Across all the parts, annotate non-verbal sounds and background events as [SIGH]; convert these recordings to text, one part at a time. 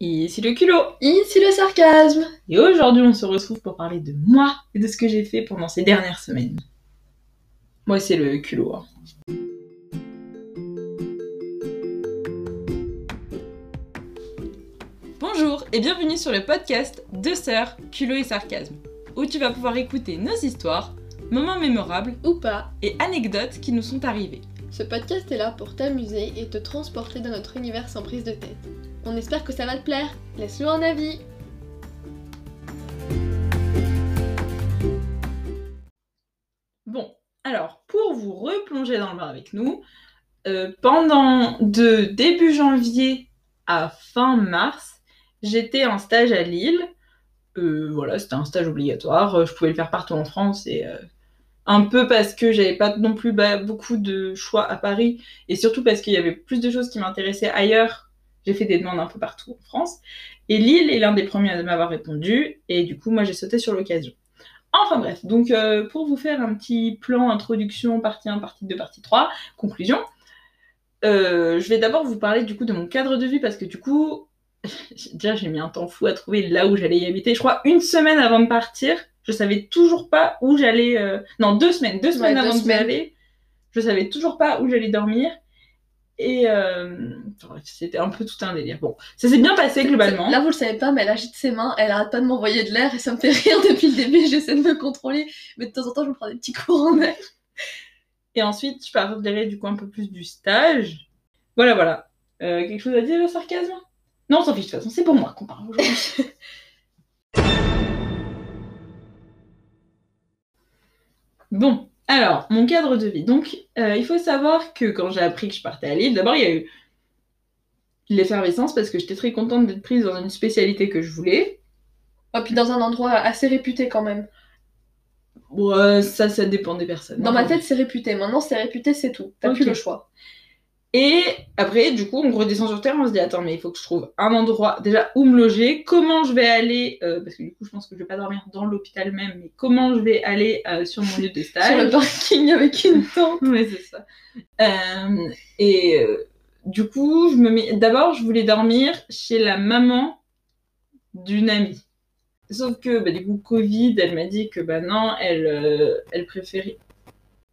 Ici le culot Ici le sarcasme Et aujourd'hui on se retrouve pour parler de moi et de ce que j'ai fait pendant ces dernières semaines. Moi c'est le culot. hein. Bonjour et bienvenue sur le podcast Deux sœurs, culot et sarcasme, où tu vas pouvoir écouter nos histoires, moments mémorables Ou pas, et anecdotes qui nous sont arrivées. Ce podcast est là pour t'amuser et te transporter dans notre univers sans prise de tête. On espère que ça va te plaire. Laisse-nous un avis Bon, alors, pour vous replonger dans le bain avec nous, euh, pendant de début janvier à fin mars, j'étais en stage à Lille. Euh, voilà, c'était un stage obligatoire. Euh, Je pouvais le faire partout en France et euh, un peu parce que j'avais pas non plus bah, beaucoup de choix à Paris et surtout parce qu'il y avait plus de choses qui m'intéressaient ailleurs. J'ai fait des demandes un peu partout en France. Et Lille est l'un des premiers à m'avoir répondu et du coup, moi, j'ai sauté sur l'occasion. Enfin bref, donc euh, pour vous faire un petit plan introduction, partie 1, partie 2, partie 3, conclusion, euh, je vais d'abord vous parler du coup de mon cadre de vie parce que du coup, [LAUGHS] déjà j'ai mis un temps fou à trouver là où j'allais y habiter. Je crois une semaine avant de partir, je savais toujours pas où j'allais. euh, Non, deux semaines, deux semaines deux avant d'y aller, je savais toujours pas où j'allais dormir. Et euh, enfin, c'était un peu tout un délire. Bon, ça s'est bien passé globalement. Là, vous le savez pas, mais elle agite ses mains, elle arrête pas de m'envoyer de l'air et ça me fait [LAUGHS] rire depuis le début. J'essaie de me contrôler, mais de temps en temps, je me prends des petits courants d'air. Et ensuite, je parlerai du coup un peu plus du stage. Voilà, voilà. Euh, quelque chose à dire, le sarcasme? Non, on s'en fiche, de toute façon, c'est pour moi qu'on parle aujourd'hui. [LAUGHS] bon, alors, mon cadre de vie. Donc, euh, il faut savoir que quand j'ai appris que je partais à Lille, d'abord, il y a eu l'effervescence parce que j'étais très contente d'être prise dans une spécialité que je voulais. Et puis dans un endroit assez réputé quand même. Ouais, ça, ça dépend des personnes. Dans ma tête, c'est réputé. Maintenant, c'est réputé, c'est tout. T'as plus le choix. Et après, du coup, on redescend sur Terre, on se dit, attends, mais il faut que je trouve un endroit déjà où me loger, comment je vais aller, euh, parce que du coup, je pense que je vais pas dormir dans l'hôpital même, mais comment je vais aller euh, sur mon lieu de Sur le stage. parking avec une tente. [LAUGHS] Ouais, c'est ça. Euh, et du coup, je me mets... d'abord, je voulais dormir chez la maman d'une amie. Sauf que, bah, du coup, Covid, elle m'a dit que, bah non, elle, elle préférait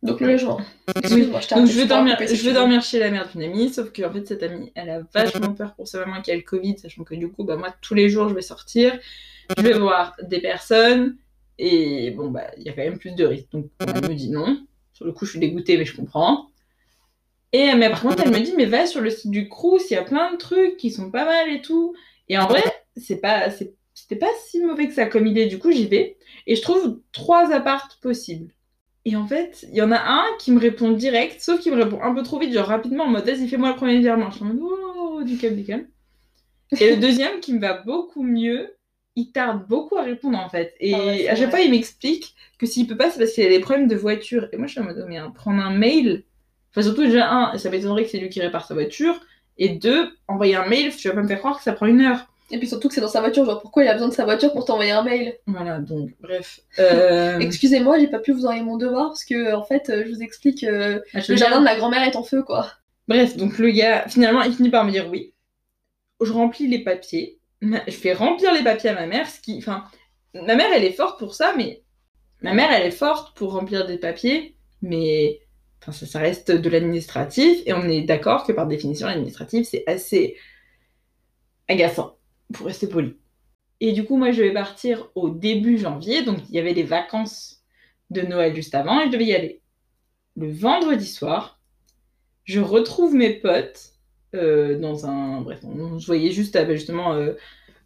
Donc le logement. Excuse-moi, je Donc je vais dormir, je vais chez la mère d'une amie, sauf que en fait cette amie, elle a vachement peur pour sa maman qui a le Covid, sachant que du coup, bah moi tous les jours je vais sortir, je vais voir des personnes et bon bah il y a quand même plus de risques. Donc elle me dit non. Sur le coup, je suis dégoûtée, mais je comprends. Et mais par contre, elle me dit mais va sur le site du Crous, il y a plein de trucs qui sont pas mal et tout. Et en vrai, c'est pas, c'est- c'était pas si mauvais que ça comme idée. Du coup, j'y vais et je trouve trois appartes possibles. Et en fait, il y en a un qui me répond direct, sauf qu'il me répond un peu trop vite, genre rapidement, en mode vas-y, fais-moi le premier virement. Je suis en mode oh, du calme, du calme. Et le deuxième qui me va beaucoup mieux, il tarde beaucoup à répondre en fait. Et Ah ouais, à chaque vrai. fois, il m'explique que s'il peut pas, c'est parce qu'il a des problèmes de voiture. Et moi, je suis en mode, oh, mais hein, prendre un mail, enfin, surtout déjà, un, ça m'étonnerait que c'est lui qui répare sa voiture. Et deux, envoyer un mail, tu vas pas me faire croire que ça prend une heure. Et puis surtout que c'est dans sa voiture, genre pourquoi il a besoin de sa voiture pour t'envoyer un mail? Voilà, donc, bref. [LAUGHS] Euh, Excusez-moi, j'ai pas pu vous envoyer mon devoir parce que en fait, euh, je vous explique, euh, le jardin de ma grand-mère est en feu quoi. Bref, donc le gars, finalement, il finit par me dire oui. Je remplis les papiers. Je fais remplir les papiers à ma mère, ce qui. Enfin, ma mère, elle est forte pour ça, mais. Ma mère, elle est forte pour remplir des papiers, mais. Enfin, ça, ça reste de l'administratif, et on est d'accord que par définition, l'administratif, c'est assez agaçant, pour rester poli. Et du coup, moi, je vais partir au début janvier, donc il y avait les vacances de Noël juste avant, et je devais y aller. Le vendredi soir, je retrouve mes potes euh, dans un. Bref, on se voyait juste euh, justement euh,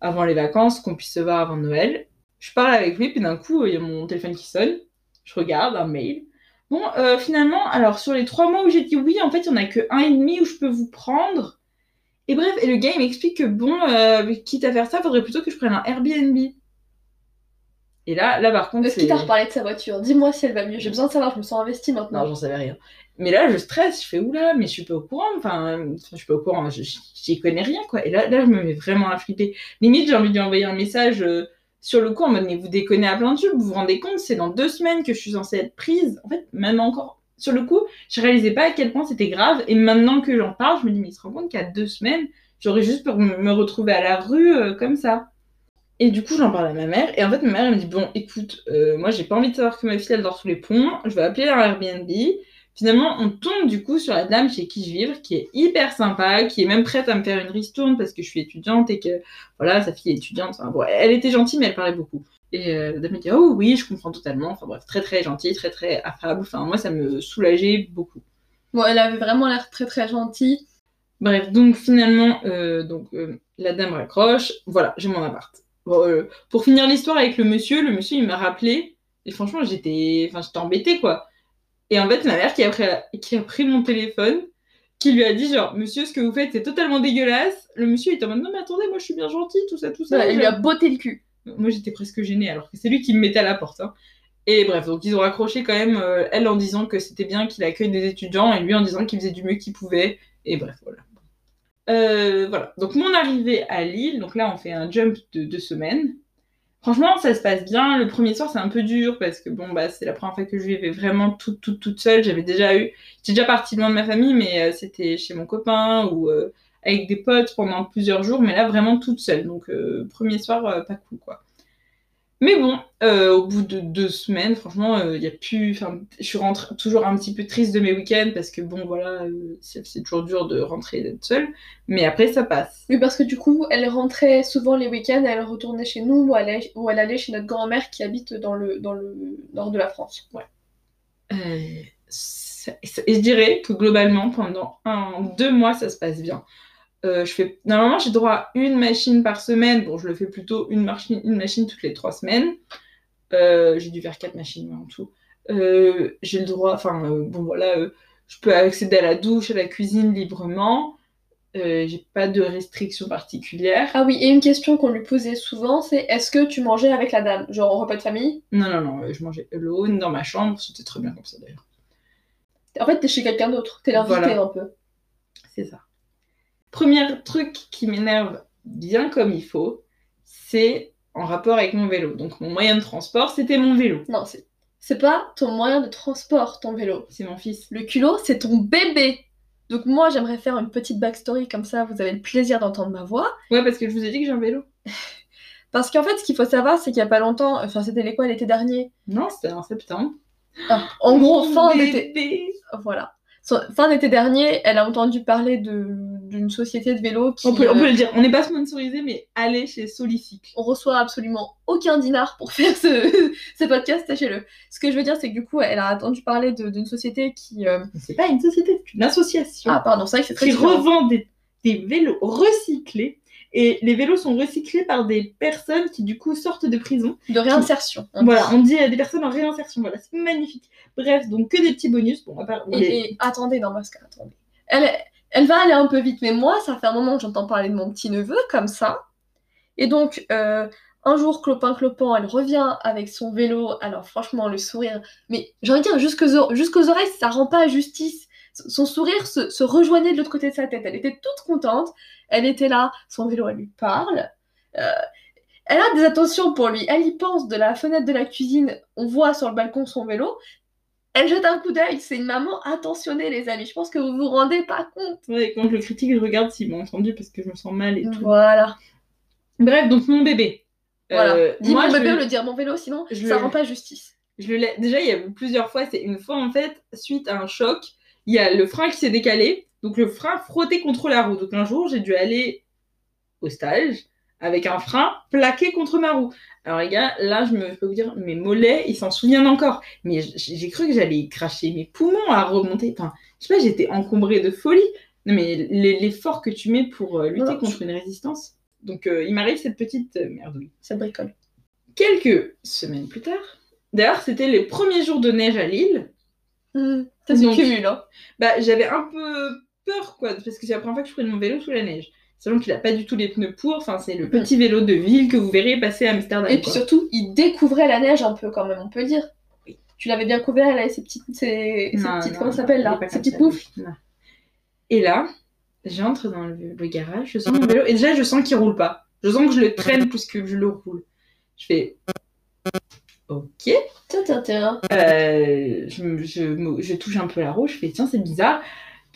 avant les vacances, qu'on puisse se voir avant Noël. Je parle avec lui, puis d'un coup, il y a mon téléphone qui sonne. Je regarde un mail. Bon, euh, finalement, alors sur les trois mois où j'ai dit oui, en fait, il n'y en a que un et demi où je peux vous prendre. Et bref, et le gars, il m'explique que bon, euh, quitte à faire ça, faudrait plutôt que je prenne un Airbnb. Et là, là par contre, Est-ce qu'il t'a reparlé de sa voiture Dis-moi si elle va mieux, j'ai besoin de savoir, je me sens investie Non, maintenant. j'en savais rien. Mais là, je stresse, je fais oula, mais je suis pas au courant. Enfin, je suis pas au courant, j'y connais rien, quoi. Et là, là, je me mets vraiment à flipper. Limite, j'ai envie de lui envoyer un message euh, sur le coup en mode, mais vous déconnez à plein de tubes, vous vous rendez compte, c'est dans deux semaines que je suis censée être prise. En fait, même encore, sur le coup, je réalisais pas à quel point c'était grave. Et maintenant que j'en parle, je me dis, mais il se rend compte qu'à deux semaines, J'aurais juste pour me retrouver à la rue euh, comme ça. Et du coup, j'en parle à ma mère. Et en fait, ma mère, elle me dit Bon, écoute, euh, moi, j'ai pas envie de savoir que ma fille, elle dort sous les ponts. Je vais appeler leur Airbnb. Finalement, on tombe du coup sur la dame chez qui je vivre, qui est hyper sympa, qui est même prête à me faire une ristourne parce que je suis étudiante et que, voilà, sa fille est étudiante. Enfin, bon, elle était gentille, mais elle parlait beaucoup. Et euh, la dame me dit Oh oui, je comprends totalement. Enfin, bref, très très gentille, très très affable. Enfin, moi, ça me soulageait beaucoup. Bon, elle avait vraiment l'air très très gentille. Bref, donc finalement, euh, donc, euh, la dame raccroche. Voilà, j'ai mon appart. Bon, pour finir l'histoire avec le monsieur, le monsieur, il m'a rappelé. Et franchement, j'étais enfin, j'étais embêtée, quoi. Et en fait, ma mère qui a, pris, qui a pris mon téléphone, qui lui a dit genre, monsieur, ce que vous faites, c'est totalement dégueulasse. Le monsieur était en mode, non, mais attendez, moi, je suis bien gentil, tout ça, tout ça. elle lui a botté le cul. Moi, j'étais presque gênée, alors que c'est lui qui me mettait à la porte. hein. Et bref, donc ils ont raccroché quand même, euh, elle en disant que c'était bien qu'il accueille des étudiants, et lui en disant qu'il faisait du mieux qu'il pouvait. Et bref, voilà. Euh, voilà, donc mon arrivée à Lille, donc là on fait un jump de deux semaines. Franchement, ça se passe bien. Le premier soir, c'est un peu dur parce que bon, bah, c'est la première fois que je vivais vraiment toute, toute, toute seule. J'avais déjà eu, j'étais déjà partie loin de ma famille, mais euh, c'était chez mon copain ou avec des potes pendant plusieurs jours, mais là vraiment toute seule. Donc, euh, premier soir, euh, pas cool quoi. Mais bon, euh, au bout de deux semaines, franchement, il y a plus. Enfin, je suis rentrée toujours un petit peu triste de mes week-ends parce que bon, voilà, c'est toujours dur de rentrer et d'être seule. Mais après, ça passe. Oui, parce que du coup, elle rentrait souvent les week-ends, elle retournait chez nous ou elle allait, ou elle allait chez notre grand-mère qui habite dans le, dans le nord de la France. Ça- et je dirais que globalement, pendant un, deux mois, ça se passe bien. Euh, je fais... Normalement, j'ai droit à une machine par semaine. Bon, je le fais plutôt une machine, une machine toutes les trois semaines. Euh, j'ai dû faire quatre machines en tout. Euh, j'ai le droit, enfin, bon voilà, je peux accéder à la douche, à la cuisine librement. J'ai pas de restrictions particulières. Ah oui, et une question qu'on lui posait souvent, c'est est-ce que tu mangeais avec la dame? Genre au repas de famille? Non, non, non, je mangeais alone dans ma chambre. C'était très bien comme ça d'ailleurs. En fait, t'es chez quelqu'un d'autre, t'es l'invité Voilà. un peu. C'est ça. Premier truc qui m'énerve bien comme il faut, c'est en rapport avec mon vélo. Donc mon moyen de transport, c'était mon vélo. Non, c'est c'est pas ton moyen de transport, ton vélo. C'est mon fils. Le culot, c'est ton bébé. Donc moi, j'aimerais faire une petite backstory comme ça, vous avez le plaisir d'entendre ma voix. Ouais, parce que je vous ai dit que j'ai un vélo. [LAUGHS] Parce qu'en fait, ce qu'il faut savoir, c'est qu'il y a pas longtemps, enfin c'était les quoi l'été dernier Non, c'était en septembre. Ah, En gros, Mon fin d'été. Voilà. Fin d'été dernier, elle a entendu parler d'une société de vélo qui On peut, on euh, peut le dire, on n'est pas sponsorisé, mais allez chez Solicycle. on reçoit absolument aucun dinar pour faire ce, [LAUGHS] ce podcast, sachez-le. Ce que je veux dire, c'est que du coup, elle a entendu parler d'une société qui... euh, C'est pas une société, c'est une association Ah pardon, c'est vrai que c'est très qui différent. revend des, des vélos recyclés. Et les vélos sont recyclés par des personnes qui, du coup, sortent de prison De réinsertion. Voilà, on dit euh, des personnes en réinsertion. Voilà, c'est magnifique. Bref, donc que des petits bonus. Bon, à part Et, les- et attendez, non, parce que attendez. Elle, elle va aller un peu vite, mais moi, ça fait un moment que j'entends parler de mon petit neveu comme ça. Et donc, euh, un jour, clopin clopin, elle revient avec son vélo. Alors, franchement, le sourire. Mais j'ai envie de dire, jusqu'aux jusqu'aux oreilles, ça rend pas justice. Son sourire se, se rejoignait de l'autre côté de sa tête. Elle était toute contente. Elle était là. Son vélo, elle lui parle. Euh, elle a des attentions pour lui. Elle y pense de la fenêtre de la cuisine. On voit sur le balcon son vélo. Elle jette un coup d'œil, c'est une maman attentionnée, les amis. Je pense que vous vous rendez pas compte. Ouais, quand je le critique, je regarde s'ils m'ont entendu parce que je me sens mal et tout. Voilà. Bref, donc mon bébé. Voilà. Euh, Dis moi, mon je bébé le- ou le dire mon vélo, sinon je ça le- rend pas justice. Je le Déjà, il y a eu plusieurs fois, c'est une fois en fait, suite à un choc, il y a le frein qui s'est décalé, donc le frein frotté contre la roue. Donc un jour, j'ai dû aller au stage avec un frein plaqué contre ma roue. Alors les gars, là, je, me, je peux vous dire, mes mollets, ils s'en souviennent encore. Mais j'ai cru que j'allais cracher mes poumons à remonter. Enfin, je sais pas, j'étais encombrée de folie. Non mais l'e- l'effort que tu mets pour euh, lutter contre une résistance. Donc euh, il m'arrive cette petite euh, merdouille. Ça bricole. Quelques semaines plus tard, d'ailleurs, c'était les premiers jours de neige à Lille. Ça se Donc- cumule, hein. Bah, j'avais un peu peur, quoi, parce que c'est la première fois que je prenais mon vélo sous la neige. Sachant qu'il a pas du tout les pneus pour, enfin, c'est le petit vélo de ville que vous verrez passer à Amsterdam. Et puis quoi. surtout, il découvrait la neige un peu quand même, on peut le dire. Oui. Tu l'avais bien couvert, elle avait ses petites, ses, petites non, comment ça s'appelle là Ses petites moufles. Et là, j'entre dans le, le garage, je sens mon vélo, et déjà, je sens qu'il roule pas. Je sens que je le traîne plus que je le roule. Je fais. Ok. Tiens, tiens, tiens. Euh, je touche un peu la roue, je fais tiens, c'est bizarre.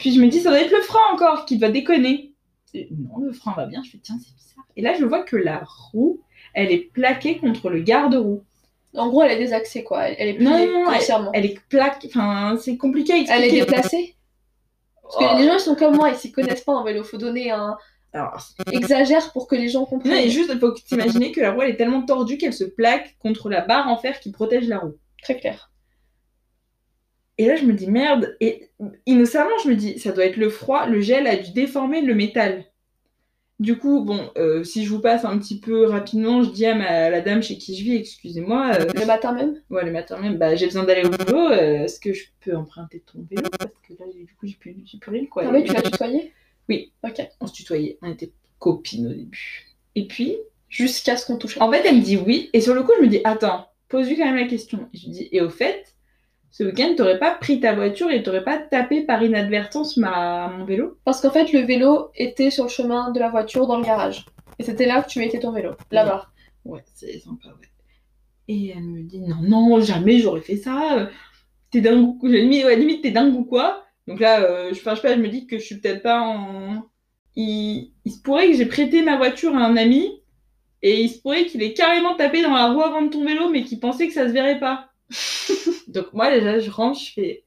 Puis je me dis, ça doit être le frein encore qui va déconner. Et non, le frein va bien. Je fais, tiens, c'est bizarre. Et là, je vois que la roue, elle est plaquée contre le garde-roue. En gros, elle est désaxée, quoi. Elle, elle est Non, non, non, grossièrement. Elle est plaquée. Enfin, c'est compliqué à Elle expliquer. est déplacée? Parce que Oh. les gens, ils sont comme moi, ils s'y connaissent pas en vélo. Faut donner un Alors, exagère pour que les gens Non, comprennent. et juste, il faut t'imaginer que la roue, elle est tellement tordue qu'elle se plaque contre la barre en fer qui protège la roue. Très clair. Et là, je me dis, merde. Et innocemment, je me dis, ça doit être le froid. Le gel a dû déformer le métal. Du coup, bon, euh, si je vous passe un petit peu rapidement, je dis à ma- la dame chez qui je vis, excusez-moi, euh, Le matin même ouais, le matin même, bah, j'ai besoin d'aller au boulot, euh, est-ce que je peux emprunter ton vélo? Parce que là, du coup, j'ai plus, plus rien, quoi. Ah oui, tu l'as tutoyé? Oui. Ok. On se tutoyait, on était copines au début. Et puis, Jusqu'à ce qu'on touche. En fait, elle me dit oui, et sur le coup, je me dis attends, pose-lui quand même la question. Et je lui dis et au fait, ce week-end, t'aurais pas pris ta voiture et t'aurais pas tapé par inadvertance ma... mon vélo? Parce qu'en fait, le vélo était sur le chemin de la voiture dans le garage. Et c'était là que tu mettais ton vélo. Là-bas. Ouais, c'est sympa, ouais. Et elle me dit non, non, jamais j'aurais fait ça. T'es dingue ou quoi Limite, ouais, limite, t'es dingue ou quoi? Donc là, euh, je, pas, je me dis que je suis peut-être pas en. Il... il se pourrait que j'ai prêté ma voiture à un ami et il se pourrait qu'il ait carrément tapé dans la roue avant de ton vélo, mais qu'il pensait que ça se verrait pas. [LAUGHS] Donc moi, déjà, je rentre, je fais.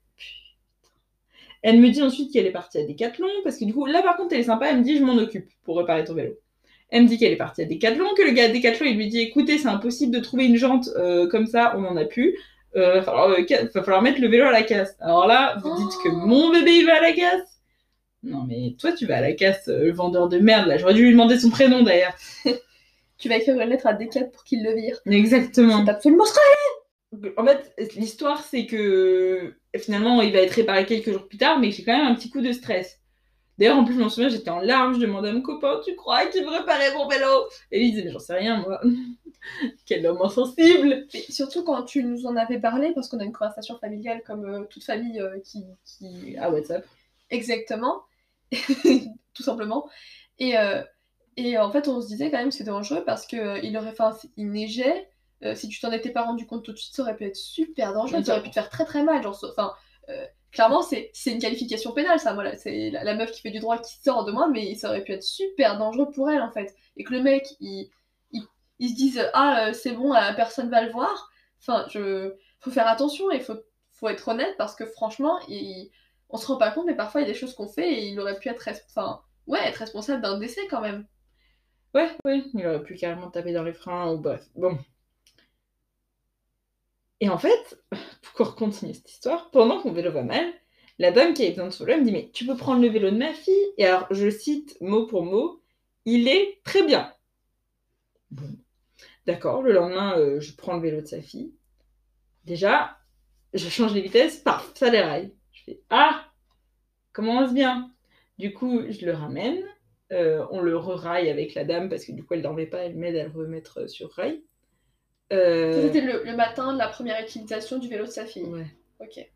Elle me dit ensuite qu'elle est partie à Decathlon, parce que du coup, là par contre, elle est sympa, elle me dit je m'en occupe pour réparer ton vélo. Elle me dit qu'elle est partie à Decathlon, que le gars à Decathlon, il lui dit écoutez, c'est impossible de trouver une jante euh, comme ça, on n'en a plus. Euh, va, falloir, euh, va falloir mettre le vélo à la casse. Alors là, vous dites que Oh. mon bébé il va à la casse Non mais toi tu vas à la casse, le vendeur de merde là. J'aurais dû lui demander son prénom d'ailleurs. [LAUGHS] Tu vas écrire une lettre à Decat pour qu'il le vire. Exactement. C'est absolument scandaleux. En fait, l'histoire, c'est que finalement, il va être réparé quelques jours plus tard, mais j'ai quand même un petit coup de stress. D'ailleurs, en plus, je m'en souviens, j'étais en larmes, je demandais à mon copain, tu crois qu'il me réparait mon vélo? Et lui, il disait, mais j'en sais rien, moi. [LAUGHS] Quel homme insensible Mais surtout quand tu nous en avais parlé, parce qu'on a une conversation familiale comme euh, toute famille euh, qui, qui Ah, WhatsApp. Exactement. [LAUGHS] Tout simplement. Et, euh, et en fait, on se disait quand même que c'est dangereux parce que euh, il aurait, enfin, il neigeait. Euh, si tu t'en étais pas rendu compte tout de suite, ça aurait pu être super dangereux. Ça aurait pu te faire très très mal. Genre, enfin, euh, clairement, c'est une qualification pénale, ça. Voilà, c'est la, la meuf qui fait du droit qui sort de moi, mais ça aurait pu être super dangereux pour elle en fait. Et que le mec, il, il, il se dise ah euh, c'est bon, personne va le voir. Enfin, je, faut faire attention et faut, faut être honnête parce que franchement, il, on se rend pas compte, mais parfois il y a des choses qu'on fait et il aurait pu être, res- enfin, ouais, être responsable d'un décès quand même. Ouais, ouais, il aurait pu carrément taper dans les freins, ou bref, bon. Et en fait, pour continuer cette histoire, pendant que mon vélo va mal, la dame qui avait besoin de son me dit Mais tu peux prendre le vélo de ma fille? Et alors, je cite mot pour mot Il est très bien. Bon, d'accord, le lendemain, euh, je prends le vélo de sa fille. Déjà, je change les vitesses, paf, ça déraille. Je fais Ah Commence bien? Du coup, je le ramène. Euh, on le re-raille avec la dame parce que du coup elle dormait pas, elle m'aide à le remettre euh, sur rail. Euh, C'était le, le matin de la première utilisation du vélo de sa fille. ouais. Ok.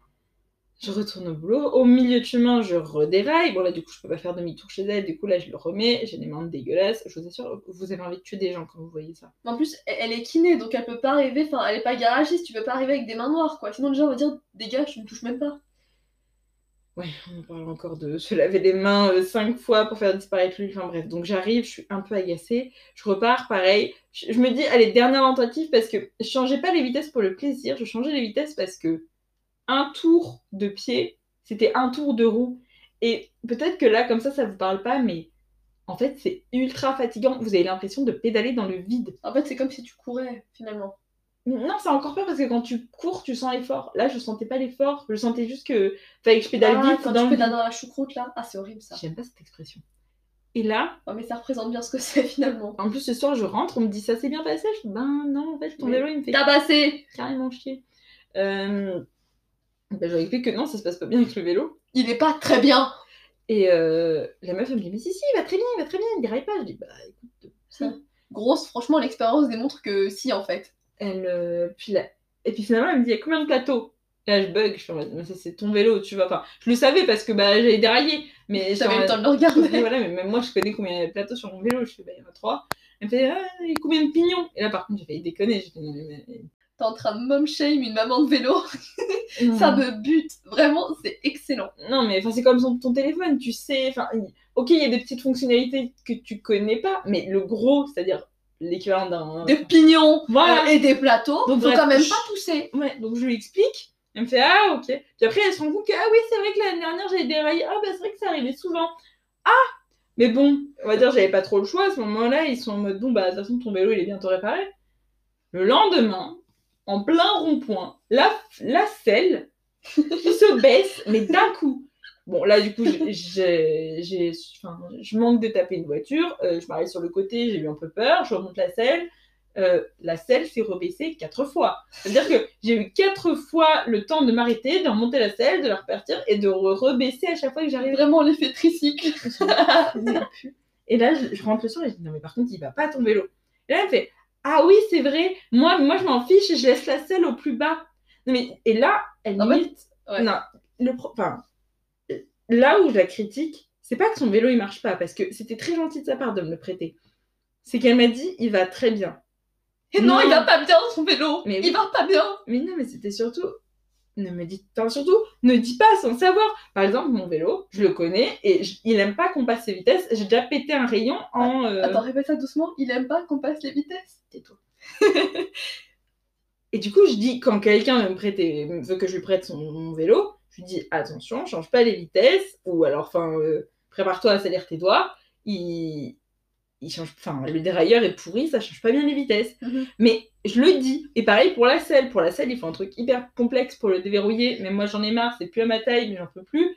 Je retourne au boulot. Au milieu de chemin, je redéraille. Bon là du coup je peux pas faire demi-tour chez elle. Du coup là je le remets. J'ai des mains dégueulasses. Je vous assure, vous avez envie de tuer des gens quand vous voyez ça. En plus, elle, elle est kiné, donc elle peut pas arriver, enfin, elle est pas garagiste, tu peux pas arriver avec des mains noires, quoi. Sinon, les gens vont dire, dégage, tu me touches même pas. Ouais, on parle encore de se laver les mains euh, cinq fois pour faire disparaître lui. Enfin bref, donc j'arrive, je suis un peu agacée. Je repars, pareil. Je, me dis, allez, dernière tentative parce que je changeais pas les vitesses pour le plaisir. Je changeais les vitesses parce que un tour de pied, c'était un tour de roue. Et peut-être que là, comme ça, ça vous parle pas, mais en fait, c'est ultra fatigant. Vous avez l'impression de pédaler dans le vide. En fait, c'est comme si tu courais, finalement. Non, c'est encore pas parce que quand tu cours, tu sens l'effort. Là, je sentais pas l'effort. Je sentais juste que fallait que je pédale Ah, vite quand dans tu le pédales dans la choucroute, là. Ah, c'est horrible, ça. J'aime pas cette expression. Et là, Oh, mais ça représente bien ce que c'est, finalement. en plus, ce soir, je rentre, on me dit ça s'est bien passé. Je dis ben non, en fait, ton vélo, il me fait Tabassé carrément chier. Euh... Ben, explique que non, ça se passe pas bien avec le vélo. Il est pas très bien Et euh, la meuf, elle me dit mais si, si, il va très bien, il va très bien, il déraille pas. Je dis bah écoute, si. Grosse, franchement, l'expérience démontre que si, en fait. Elle, euh, puis là... Et puis finalement, elle me dit il y a combien de plateaux? Et Là, je bug, je fais en mode, mais ça, c'est ton vélo, tu vois. Enfin, je le savais parce que bah, j'avais déraillé. Mais J'avais le temps de le Et regarder. voilà, mais même moi, je connais combien il y a de plateaux sur mon vélo. Je fais, bah, il y en a trois. Elle me fait, ah, il y a combien de pignons? Et là, par contre, j'ai failli déconner. J'ai mais. T'es en train de mom shame une maman de vélo. [LAUGHS] ça me bute. Vraiment, c'est excellent. Non, mais c'est comme son- ton téléphone, tu sais. Enfin, ok, il y a des petites fonctionnalités que tu connais pas, mais le gros, c'est-à-dire l'équivalent d'un. Des pignons Voilà. euh, et des plateaux, Donc, faut quand même pas pousser. Ouais, donc je lui explique. Elle me fait Ah, ok. Puis après, elle se rend compte que Ah oui, c'est vrai que l'année dernière, j'avais déraillé. Ah, bah c'est vrai que ça arrivait souvent. Ah Mais bon, on va dire, j'avais pas trop le choix. À ce moment-là, ils sont en mode Bon, bah, de toute façon, ton vélo, il est bientôt réparé. Le lendemain, en plein rond-point, la, la selle [LAUGHS] qui se baisse, mais d'un coup. Bon, là, du coup, j'ai- je manque de taper une voiture. euh, je m'arrête sur le côté, j'ai eu un peu peur. Je remonte la selle. euh, la selle s'est rebaissée quatre fois. C'est-à-dire que j'ai eu quatre fois le temps de m'arrêter, de remonter la selle, de la repartir et de re- rebaisser à chaque fois que j'arrivais. Vraiment l'effet tricycle. [LAUGHS] Et là, je, je rentre le soir et je dis non, mais par contre, il va pas ton vélo. Et là, elle fait ah oui, c'est vrai, moi, moi je m'en fiche, je laisse la selle au plus bas. Non, mais, et là, elle En fait, limite. ouais. Non, le pro- enfin, là où je la critique, c'est pas que son vélo il marche pas, parce que c'était très gentil de sa part de me le prêter. C'est qu'elle m'a dit il va très bien. Et non, Non. il va pas bien son vélo. Mais il oui. va pas bien. Mais non, mais c'était surtout. Ne me dis enfin, surtout, ne dis pas sans savoir. Par exemple, mon vélo, je le connais et je- il aime pas qu'on passe ses vitesses. J'ai déjà pété un rayon en. euh, Attends, répète ça doucement. Il aime pas qu'on passe les vitesses. tais-toi. [LAUGHS] et du coup, je dis, quand quelqu'un veut me prêter, veut que je lui prête son mon vélo, dis attention, change pas les vitesses, ou alors, enfin, euh, prépare-toi à salir tes doigts. Il, il change, enfin, le dérailleur est pourri, ça change pas bien les vitesses. Mhm. Mais je le dis. Et pareil pour la selle. Pour la selle, il faut un truc hyper complexe pour le déverrouiller. Mais moi, j'en ai marre, c'est plus à ma taille, mais j'en peux plus.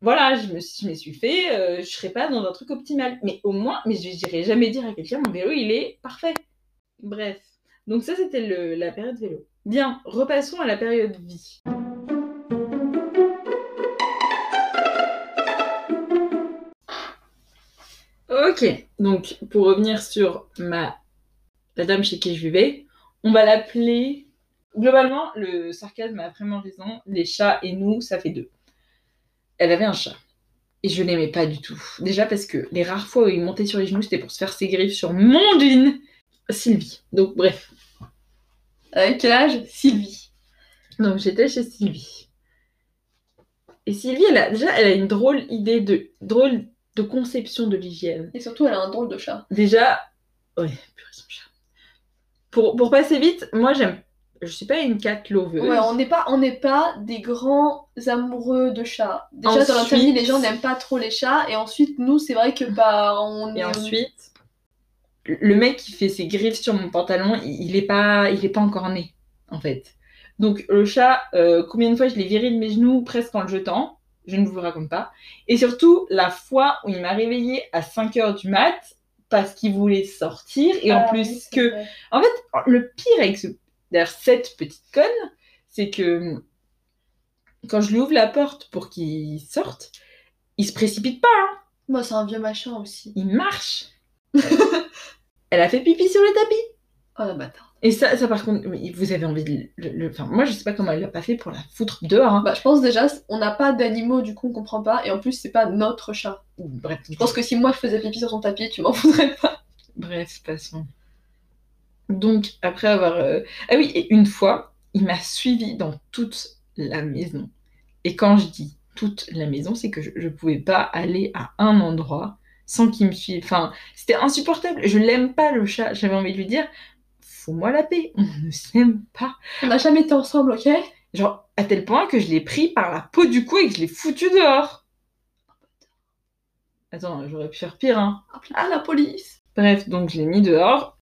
Voilà, je me, suis- je m'y suis fait, euh, je serai pas dans un truc optimal. Mais au moins, mais je n'irai jamais dire à quelqu'un, mon vélo, il est parfait. Bref. Donc ça, c'était le- la période vélo. Bien, repassons à la période vie. Ok, donc pour revenir sur ma la dame chez qui je vivais, on va l'appeler. Globalement, le sarcasme a vraiment raison. Les chats et nous, ça fait deux. Elle avait un chat. Et je l'aimais pas du tout. Déjà parce que les rares fois où il montait sur les genoux, c'était pour se faire ses griffes sur mon jean. Sylvie. Donc bref. Avec quel âge? Sylvie. Donc j'étais chez Sylvie. Et Sylvie, elle a, déjà, elle a une drôle idée de drôle de conception de l'hygiène. Et surtout, elle a un drôle de chat. Déjà, ouais, purée, son chat. Pour, pour passer vite, moi j'aime. Je suis pas une cat loveuse. Ouais, on n'est pas, on n'est pas des grands amoureux de chats. Déjà dans Ensuite- famille, les gens n'aiment pas trop les chats, et ensuite nous, c'est vrai que bah on Et est. ensuite, le mec qui fait ses griffes sur mon pantalon, il, il est pas, il est pas encore né, en fait. Donc le chat, euh, combien de fois je l'ai viré de mes genoux? Presque en le jetant, je ne vous raconte pas. Et surtout, la fois où il m'a réveillée à 5h du mat parce qu'il voulait sortir et en Ah, plus oui, que vrai. le pire avec ce, d'ailleurs, cette petite conne, c'est que quand je lui ouvre la porte pour qu'il sorte, il se précipite pas, hein. Moi, c'est un vieux machin aussi. il marche. [LAUGHS] Elle a fait pipi sur le tapis. Oh la bâtard. Et ça, ça par contre, vous avez envie de le, le- Enfin, moi, je sais pas comment elle l'a pas fait pour la foutre dehors. hein. Bah, je pense déjà, on n'a pas d'animaux, du coup, on comprend pas, et en plus, c'est pas notre chat. Bref, Je pense que si moi je faisais pipi sur son tapis, tu m'en [LAUGHS] voudrais pas. Bref, passons. Donc, après avoir... euh, Ah oui, et une fois, il m'a suivi dans toute la maison. Et quand je dis toute la maison, c'est que je ne pouvais pas aller à un endroit sans qu'il me suive. Enfin, c'était insupportable. Je l'aime pas, le chat. J'avais envie de lui dire, fous-moi la paix, on ne s'aime pas. On n'a jamais été ensemble, ok? Genre, à tel point que je l'ai pris par la peau du cou et que je l'ai foutu dehors. Attends, j'aurais pu faire pire, hein. Ah, la police Bref, donc je l'ai mis dehors.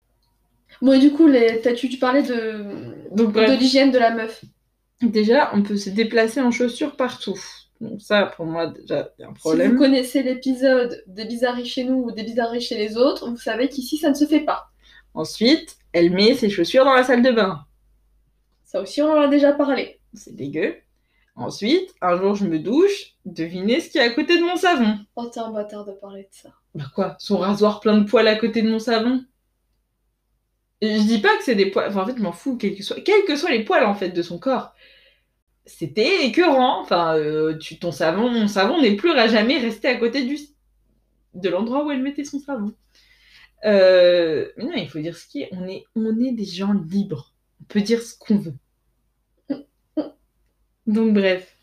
Bon, et du coup, les... tu, tu parlais de, Donc, de l'hygiène de la meuf? Déjà, on peut se déplacer en chaussures partout. Donc ça, pour moi, déjà, il y a un Si vous problème. connaissez l'épisode des bizarreries chez nous ou des bizarreries chez les autres, vous savez qu'ici, ça ne se fait pas. Ensuite, elle met ses chaussures dans la salle de bain. Ça aussi, on en a déjà parlé. C'est dégueu. Ensuite, un jour, je me douche. Devinez ce qu'il y a à côté de mon savon. Oh, t'es un bâtard de parler de ça. Bah quoi? Son rasoir plein de poils à côté de mon savon Je dis pas que c'est des poils... Enfin, en fait, je m'en fous, quels que, soient... quels que soient les poils, en fait, de son corps. C'était écœurant. Enfin, euh, tu, ton savon, mon savon n'est plus à jamais resté à côté du... de l'endroit où elle mettait son savon. Euh, Mais non, il faut dire ce qui est. On est, on est des gens libres. On peut dire ce qu'on veut. Donc, bref.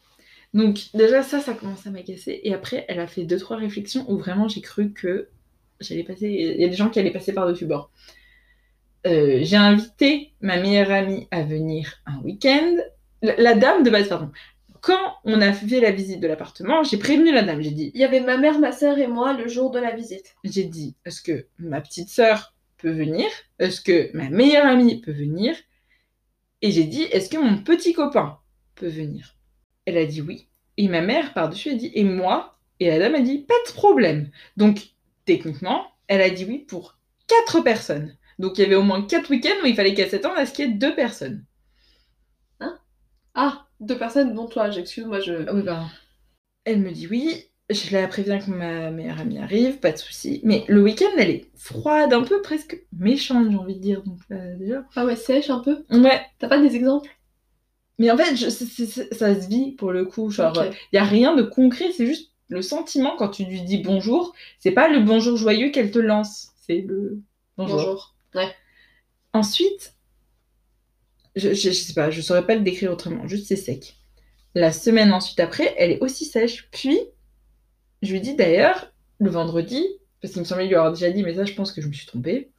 Donc déjà ça, ça commence à m'agacer. Et après, elle a fait deux trois réflexions où vraiment j'ai cru que j'allais passer. Il y a des gens qui allaient passer par dessus bord. Euh, j'ai invité ma meilleure amie à venir un week-end. La, la dame de base, pardon. Quand on a fait la visite de l'appartement, j'ai prévenu la dame. J'ai dit, Il y avait ma mère, ma sœur et moi le jour de la visite. j'ai dit, est-ce que ma petite sœur peut venir? Est-ce que ma meilleure amie peut venir? Et j'ai dit, est-ce que mon petit copain peut venir? Elle a dit oui. Et ma mère, par-dessus, a dit, et moi? Et la dame a dit, pas de problème. Donc, techniquement, elle a dit oui pour quatre personnes. Donc, il y avait au moins quatre week-ends où il fallait qu'à s'attendre à ce qu'il y ait deux personnes. Ah, deux personnes, dont toi, j'excuse-moi, je. Oui, pardon. Elle me dit oui. Je la préviens que ma meilleure amie arrive, pas de souci. Mais le week-end, elle est froide, un peu presque méchante, j'ai envie de dire. Donc, là, déjà. Ah ouais, sèche un peu. Ouais, T'as pas des exemples? Mais en fait, je- ça se vit pour le coup. Genre, il Ok. y a rien de concret, c'est juste le sentiment quand tu lui dis bonjour. C'est pas le bonjour joyeux qu'elle te lance, c'est le bonjour. Bonjour. Ensuite, je, je, je sais pas, je saurais pas le décrire autrement, juste c'est sec. La semaine ensuite après, elle est aussi sèche. Puis, je lui dis d'ailleurs, le vendredi, parce qu'il me semblait lui avoir déjà dit, mais ça, je pense que je me suis trompée.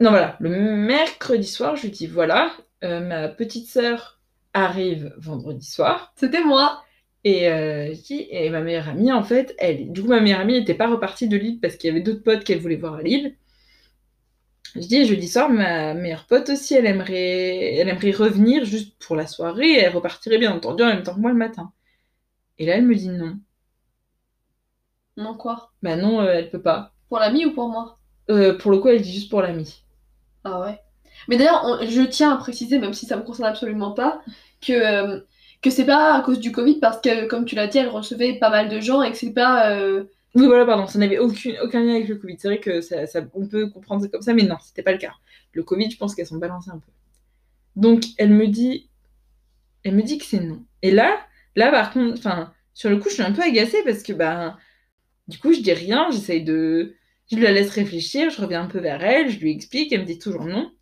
Non, voilà, le mercredi soir, je lui dis voilà, euh, ma petite sœur arrive vendredi soir. C'était moi. Et, euh, je dis, et ma meilleure amie, en fait, elle, du coup, ma meilleure amie n'était pas repartie de Lille parce qu'il y avait d'autres potes qu'elle voulait voir à Lille. Je dis, jeudi soir, ma meilleure pote aussi, elle aimerait, elle aimerait revenir juste pour la soirée et elle repartirait bien entendu en même temps que moi le matin. Et là, elle me dit non. Non, quoi? Bah non, euh, elle peut pas. Pour l'ami ou pour moi? Euh, pour le coup, elle dit juste pour l'ami. Ah ouais. Mais d'ailleurs, je tiens à préciser, même si ça me concerne absolument pas, que, euh, que c'est pas à cause du Covid, parce que, comme tu l'as dit, elle recevait pas mal de gens et que c'est pas. Oui, voilà, pardon, ça n'avait aucun lien avec le Covid. C'est vrai que ça, on peut comprendre ça comme ça, mais non, c'était pas le cas. Le Covid, je pense qu'elles sont balancées un peu. Donc, elle me dit, elle me dit que c'est non. Et là, là, par contre, enfin, sur le coup, je suis un peu agacée parce que, ben, du coup, je dis rien, j'essaye de, je la laisse réfléchir, je reviens un peu vers elle, je lui explique, elle me dit toujours non.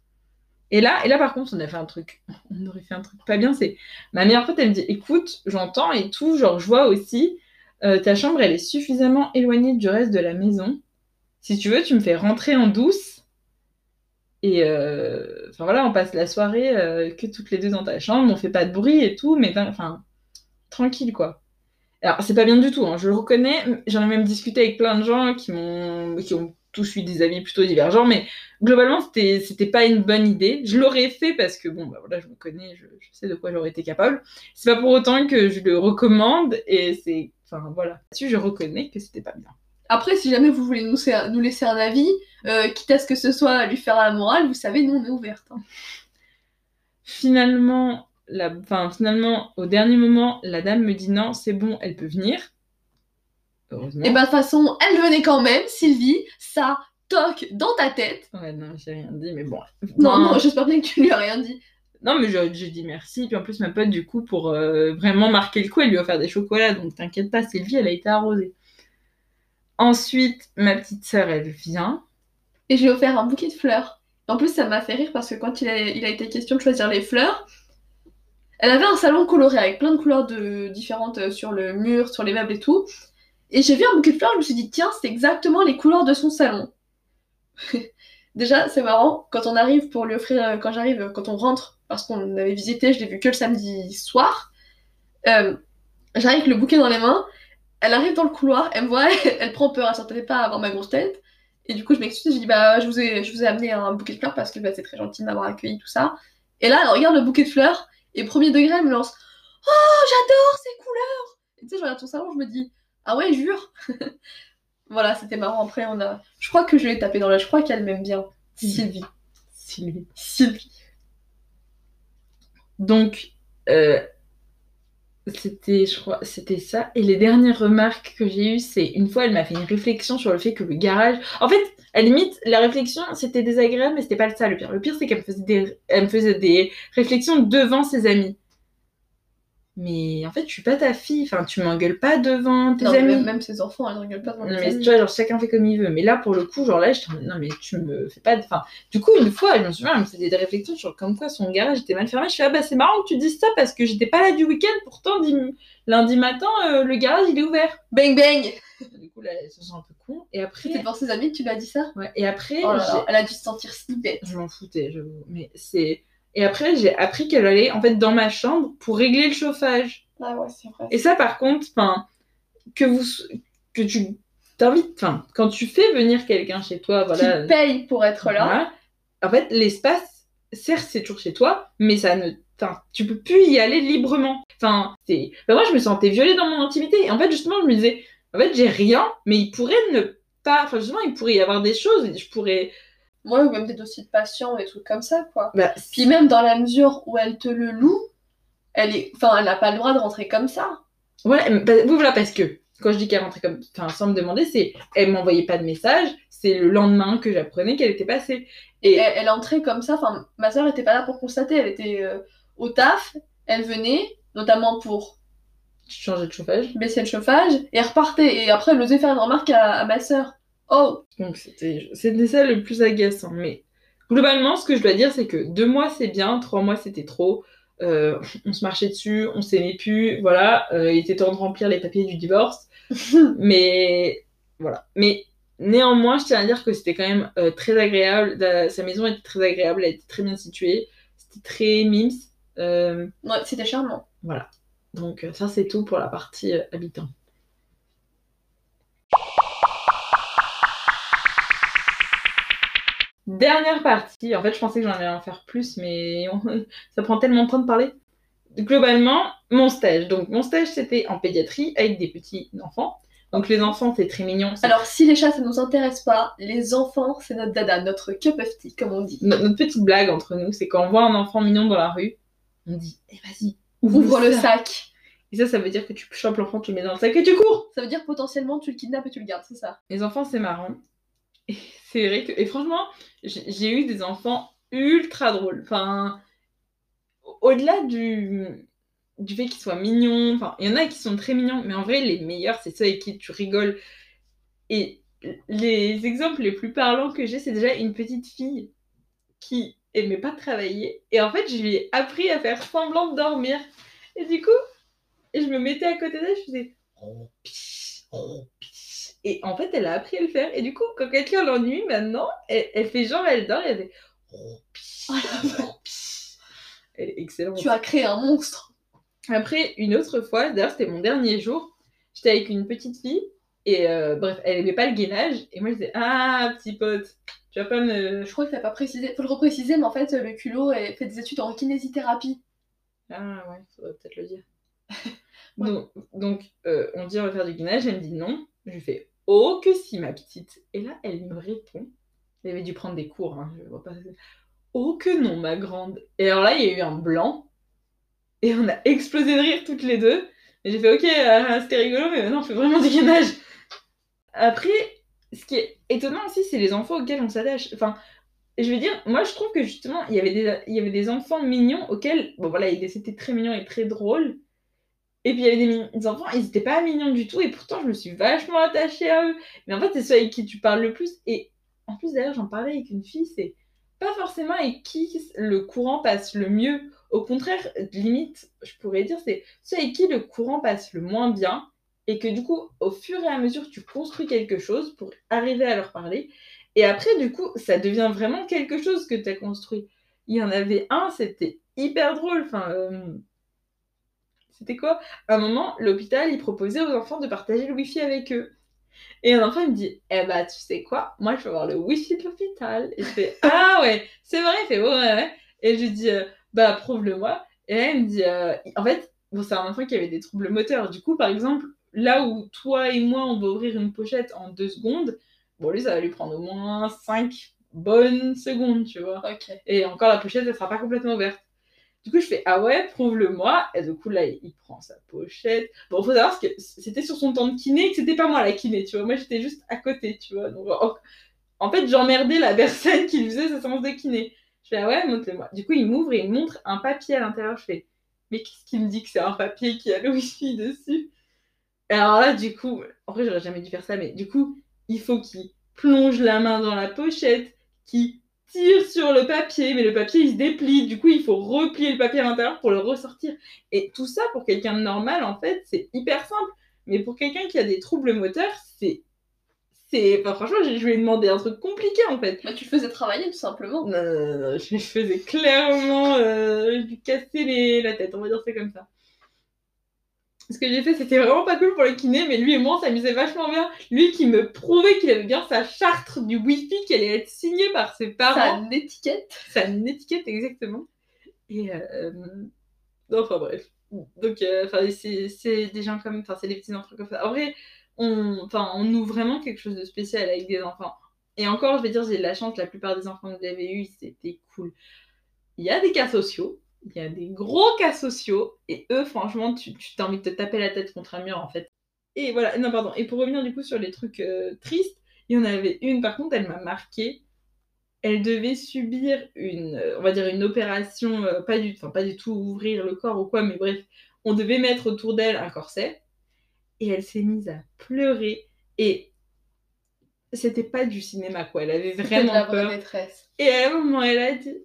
Et là, et là, par contre, on a fait un truc, [LAUGHS] on aurait fait un truc pas bien, c'est, ma meilleure pote, elle me dit, écoute, j'entends et tout, genre, je vois aussi, euh, ta chambre, elle est suffisamment éloignée du reste de la maison. Si tu veux, tu me fais rentrer en douce. Et euh, enfin voilà, on passe la soirée euh, que toutes les deux dans ta chambre, on fait pas de bruit et tout, mais enfin tranquille quoi. Alors c'est pas bien du tout, hein, je le reconnais. J'en ai même discuté avec plein de gens qui qui ont tous eu des avis plutôt divergents, mais globalement c'était pas une bonne idée. Je l'aurais fait parce que bon bah voilà, je me connais, je, je sais de quoi j'aurais été capable. C'est pas pour autant que je le recommande et c'est enfin voilà. Là-dessus je reconnais que c'était pas bien. Après, si jamais vous voulez nous, laisser un avis, euh, quitte à ce que ce soit à lui faire la morale, vous savez, nous on est ouverte. hein. Finalement, la, enfin, finalement, au dernier moment, la dame me dit non, c'est bon, elle peut venir. Heureusement. Et bah, de toute façon, elle venait quand même, Sylvie, ça toque dans ta tête. Ouais, non, j'ai rien dit, mais bon. Non, non, j'espère bien que tu lui as rien dit. Non, mais j'ai j'ai dit merci. Puis en plus, ma pote, du coup, pour euh, vraiment marquer le coup, elle lui a offert des chocolats. Donc t'inquiète pas, Sylvie, elle a été arrosée. Ensuite, ma petite sœur, elle vient. Et je lui ai offert un bouquet de fleurs. En plus, ça m'a fait rire parce que quand il a, il a été question de choisir les fleurs, elle avait un salon coloré avec plein de couleurs de, différentes euh, sur le mur, sur les meubles et tout. Et j'ai vu un bouquet de fleurs, je me suis dit, tiens, c'est exactement les couleurs de son salon. [LAUGHS] Déjà, c'est marrant, quand on arrive pour lui offrir, euh, quand j'arrive, quand on rentre, parce qu'on avait visité, je l'ai vu que le samedi soir, euh, j'arrive avec le bouquet dans les mains, elle arrive dans le couloir, elle me voit, [LAUGHS] elle prend peur, elle s'attendait pas à avoir ma grosse tête. Et du coup, je m'excuse, je dis bah je vous ai, je vous ai amené un bouquet de fleurs parce que bah, c'est très gentil de m'avoir accueilli tout ça. Et là, elle regarde le bouquet de fleurs et premier degré, elle me lance oh j'adore ces couleurs. Et tu sais, je regarde ton salon, je me dis ah ouais jure. [LAUGHS] voilà, c'était marrant. Après, on a, je crois que je l'ai tapé dans la, je crois qu'elle m'aime bien. Sylvie, Sylvie. Sylvie. Donc, euh, c'était, ça. Et les dernières remarques que j'ai eues, c'est une fois, elle m'a fait une réflexion sur le fait que le garage. En fait, à la limite, la réflexion, c'était désagréable, mais c'était pas ça le pire. Le pire, c'est qu'elle me des, me faisait des réflexions devant ses amis. Mais en fait, je suis pas ta fille. Enfin, tu m'engueules pas devant tes Non, amis. même, même ses enfants, elles rigolent pas devant Non, mais amis. tu vois, genre chacun fait comme il veut. Mais là, pour le coup, genre là, je non, mais tu me fais pas de. Enfin, du coup, une fois, je me souviens, elle me faisait des réflexions sur comme quoi son garage était mal fermé. Je fais, ah bah c'est marrant que tu dises ça parce que j'étais pas là du week-end. Pourtant, dim- lundi matin, euh, le garage il est ouvert. Bang bang [LAUGHS] Du coup, là, elle se sent un peu con. Et après. C'était devant ses amis que tu lui as dit ça? Ouais, et après, Oh là j'ai- là, elle a dû se sentir si bête. je m'en foutais, j'avoue. Mais c'est. Et après, j'ai appris qu'elle allait en fait dans ma chambre pour régler le chauffage. Ah ouais, c'est vrai. Et ça, par contre, enfin, que vous, que tu t'invites, enfin, quand tu fais venir quelqu'un chez toi, voilà, Qui paye pour être là. voilà, en fait, l'espace, certes, c'est toujours chez toi, mais ça ne, enfin, tu peux plus y aller librement. Enfin, c'est, enfin, moi, je me sentais violée dans mon intimité. Et en fait, justement, je me disais, en fait, j'ai rien, mais il pourrait ne pas, enfin, justement, il pourrait y avoir des choses, et je pourrais, Moi, ou même des dossiers de patients, des trucs comme ça, quoi. bah, Puis même dans la mesure où elle te le loue, elle est, enfin, elle n'a pas le droit de rentrer comme ça. Voilà, mais bah, voilà, parce que quand je dis qu'elle rentrait comme, enfin, sans me demander, c'est, elle m'envoyait pas de message, c'est le lendemain que j'apprenais qu'elle était passée. Et Et elle, elle entrait comme ça. Enfin, ma soeur était pas là pour constater. Elle était euh, au taf. Elle venait, notamment pour tu changeais de chauffage. baisser le chauffage, et elle repartait. Et après, elle osait faire une remarque à, à ma soeur. Oh, Donc c'était, c'était ça le plus agaçant. Mais globalement, ce que je dois dire, c'est que deux mois c'est bien, trois mois c'était trop. Euh, on se marchait dessus, on s'aimait plus, voilà. Euh, il était temps de remplir les papiers du divorce. [LAUGHS] Mais voilà. Mais néanmoins, je tiens à dire que c'était quand même euh, très agréable. La- sa maison était très agréable, elle était très bien située. C'était très mims. Euh, ouais, c'était charmant. voilà. Donc ça c'est tout pour la partie habitant. Dernière partie, en fait je pensais que j'en allais en faire plus, mais on- [LAUGHS] ça prend tellement de temps de parler. Globalement, mon stage. Donc mon stage c'était en pédiatrie avec des petits enfants. Donc les enfants c'est très mignon. Alors, si les chats, ça nous intéresse pas, les enfants, c'est notre dada, notre cup of tea, comme on dit. No- notre petite blague entre nous, c'est quand on voit un enfant mignon dans la rue, on dit Eh vas-y, Ouvre le sac. Et ça, ça veut dire que tu chopes l'enfant, tu le mets dans le sac et tu cours Ça veut dire potentiellement tu le kidnappes et tu le gardes, c'est ça? Les enfants, c'est marrant. C'est vrai que. Et franchement, j'ai eu des enfants ultra drôles. Enfin, au- au-delà du, du fait qu'ils soient mignons, enfin, il y en a qui sont très mignons, mais en vrai, les meilleurs, c'est ceux avec qui tu rigoles. Et les exemples les plus parlants que j'ai, c'est déjà une petite fille qui aimait pas travailler. Et en fait, je lui ai appris à faire semblant de dormir. Et du coup, je me mettais à côté d'elle, je faisais rompiche, rompiche. Et en fait, elle a appris à le faire. Et du coup, quand quelqu'un l'ennuie, maintenant, elle, elle fait genre, elle dort, et elle fait rompiche. [LAUGHS] Elle est excellente. Tu as créé un monstre. Après, une autre fois, d'ailleurs, c'était mon dernier jour, j'étais avec une petite fille, et euh, bref, elle aimait pas le gainage, et moi je disais Ah, petit pote, tu vas pas me. Je crois que t'as pas précisé. Faut le repréciser, mais en fait, le culot elle fait des études en kinésithérapie. Ah, ouais, faudrait peut-être le dire. Ouais. [LAUGHS] Donc, donc euh, on dit on va faire du gainage, elle me dit non. Je lui fais Oh, que si, ma petite. Et là, elle me répond Elle avait dû prendre des cours, hein, je vois pas. Oh, que non, ma grande. Et alors là, il y a eu un blanc, et on a explosé de rire toutes les deux. Et j'ai fait Ok, euh, c'était rigolo, mais maintenant on fait vraiment du gainage. Après, ce qui est étonnant aussi, c'est les enfants auxquels on s'attache. Enfin, je veux dire, moi je trouve que justement, il y avait des, il y avait des enfants mignons auxquels, bon voilà, ils- c'était très mignon et très drôle. Et puis il y avait des, enfants, ils étaient pas mignons du tout, et pourtant je me suis vachement attachée à eux. Mais en fait, c'est ceux avec qui tu parles le plus. Et en plus, d'ailleurs, j'en parlais avec une fille, c'est pas forcément avec qui le courant passe le mieux. Au contraire, limite, je pourrais dire, c'est ceux avec qui le courant passe le moins bien. Et que du coup, au fur et à mesure, tu construis quelque chose pour arriver à leur parler. Et après, du coup, ça devient vraiment quelque chose que tu as construit. Il y en avait un, c'était hyper drôle. Enfin, euh, c'était quoi? À un moment, l'hôpital, il proposait aux enfants de partager le wifi avec eux. Et un enfant, il me dit Eh bah, tu sais quoi? Moi, je veux avoir le wifi de l'hôpital. Et je fais Ah ouais, c'est vrai Il fait Ouais, ouais, ouais. Et je lui dis euh, Bah, prouve-le-moi. Et là, il me dit euh, En fait, bon, c'est un enfant qui avait des troubles moteurs. Du coup, par exemple, là où toi et moi, on va ouvrir une pochette en deux secondes, bon, lui, ça va lui prendre au moins cinq bonnes secondes, tu vois. Et encore, la pochette, elle sera pas complètement ouverte. Du coup, je fais Ah ouais, prouve-le-moi. Et du coup, là, il il prend sa pochette. Bon, faut savoir que c'était sur son temps de kiné que c'était pas moi la kiné, tu vois. Moi, j'étais juste à côté, tu vois. Donc, en, fait, j'emmerdais la [LAUGHS] personne qui faisait sa séance de kiné. Je fais Ah ouais, montre-le-moi. Du coup, il m'ouvre et il montre un papier à l'intérieur. Je fais mais qu'est-ce qui me dit que c'est un papier qui a le wifi dessus? Et alors là, du coup, en vrai, j'aurais jamais dû faire ça, mais du coup, il faut qu'il plonge la main dans la pochette, qu'il tire sur le papier, mais le papier il se déplie, du coup il faut replier le papier à l'intérieur pour le ressortir. Et tout ça pour quelqu'un de normal, en fait, c'est hyper simple. Mais pour quelqu'un qui a des troubles moteurs, c'est. c'est... Enfin, franchement, je je lui ai demandé un truc compliqué en fait. Bah, tu faisais travailler tout simplement. Non, non, non, non, je faisais clairement euh, lui casser les... la tête, on va dire ça comme ça. Ce que j'ai fait, c'était vraiment pas cool pour le kiné, mais lui et moi, on s'amusait vachement bien. Lui qui me prouvait qu'il avait bien sa charte du Wi-Fi qui allait être signée par ses parents. une étiquette. Ça a une étiquette, exactement. Et. Euh... non, Enfin bref. Donc, euh, c'est c'est des gens comme. Enfin, c'est des petits enfants comme ça. En vrai, on, enfin, on ouvre vraiment quelque chose de spécial avec des enfants. Et encore, je vais dire, j'ai de la chance, la plupart des enfants que j'avais eus, c'était cool. Il y a des cas sociaux, il y a des gros cas sociaux, et eux, franchement, tu tu t'as envie de te taper la tête contre un mur, en fait. Et voilà, non, pardon. Et pour revenir du coup sur les trucs euh, tristes, il y en avait une, par contre, elle m'a marquée. Elle devait subir une, euh, on va dire, une opération, euh, pas, du, pas du tout ouvrir le corps ou quoi, mais bref, on devait mettre autour d'elle un corset. Et elle s'est mise à pleurer. Et c'était pas du cinéma, quoi. Elle avait C'était de vraiment la vraie peur. détresse. Et à un moment, elle a dit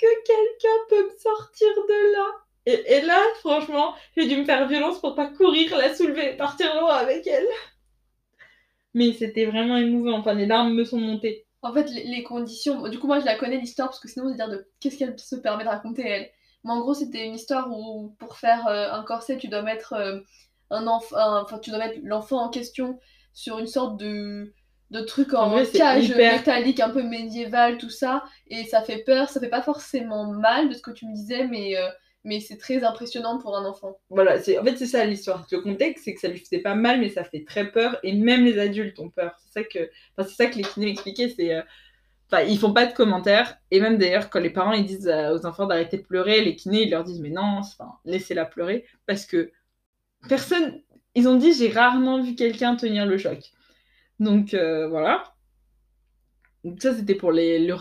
que quelqu'un peut me sortir de là et, là, franchement, j'ai dû me faire violence pour pas courir, la soulever partir loin avec elle. Mais c'était vraiment émouvant. Enfin, les larmes me sont montées. En fait, les, conditions. Du coup, moi, je la connais l'histoire parce que sinon, c'est dire de qu'est-ce qu'elle se permet de raconter elle. Mais en gros, c'était une histoire où pour faire euh, un corset, tu dois mettre euh, un enfant, enfin, tu dois mettre l'enfant en question sur une sorte de de truc en En vrai, c'est cage hyper- métallique un peu médiéval tout ça et ça fait peur ça fait pas forcément mal de ce que tu me disais mais euh, mais c'est très impressionnant pour un enfant Voilà, c'est en fait, c'est ça l'histoire. Le contexte, c'est que ça lui faisait pas mal, mais ça fait très peur. Et même les adultes ont peur. C'est ça que, enfin, c'est ça que les kinés m'expliquaient. C'est, euh, enfin, ils font pas de commentaires. Et même d'ailleurs, quand les parents ils disent euh, aux enfants d'arrêter de pleurer, les kinés ils leur disent mais non, enfin, laissez-la pleurer parce que personne. Ils ont dit j'ai rarement vu quelqu'un tenir le choc. Donc euh, voilà. Ça c'était pour les, le,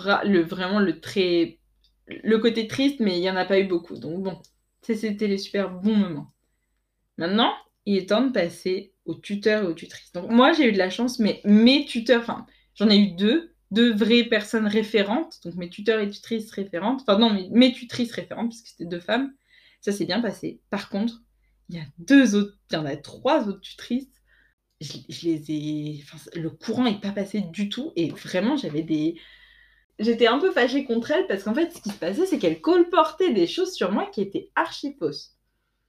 le côté triste, mais il y en a pas eu beaucoup. Donc bon, c'était les super bons moments. Maintenant, il est temps de passer aux tuteurs et aux tutrices. Donc moi, j'ai eu de la chance, mais mes tuteurs, enfin, j'en ai eu deux, deux vraies personnes référentes, donc mes tuteurs et tutrices référentes, enfin non, mes, mes tutrices référentes, puisque c'était deux femmes, ça s'est bien passé. Par contre, il y a deux autres, il y en a trois autres tutrices, je, les ai, le courant n'est pas passé du tout, et vraiment, j'avais des... J'étais un peu fâchée contre elles parce qu'en fait, ce qui se passait, c'est qu'elles colportaient des choses sur moi qui étaient archi fausses.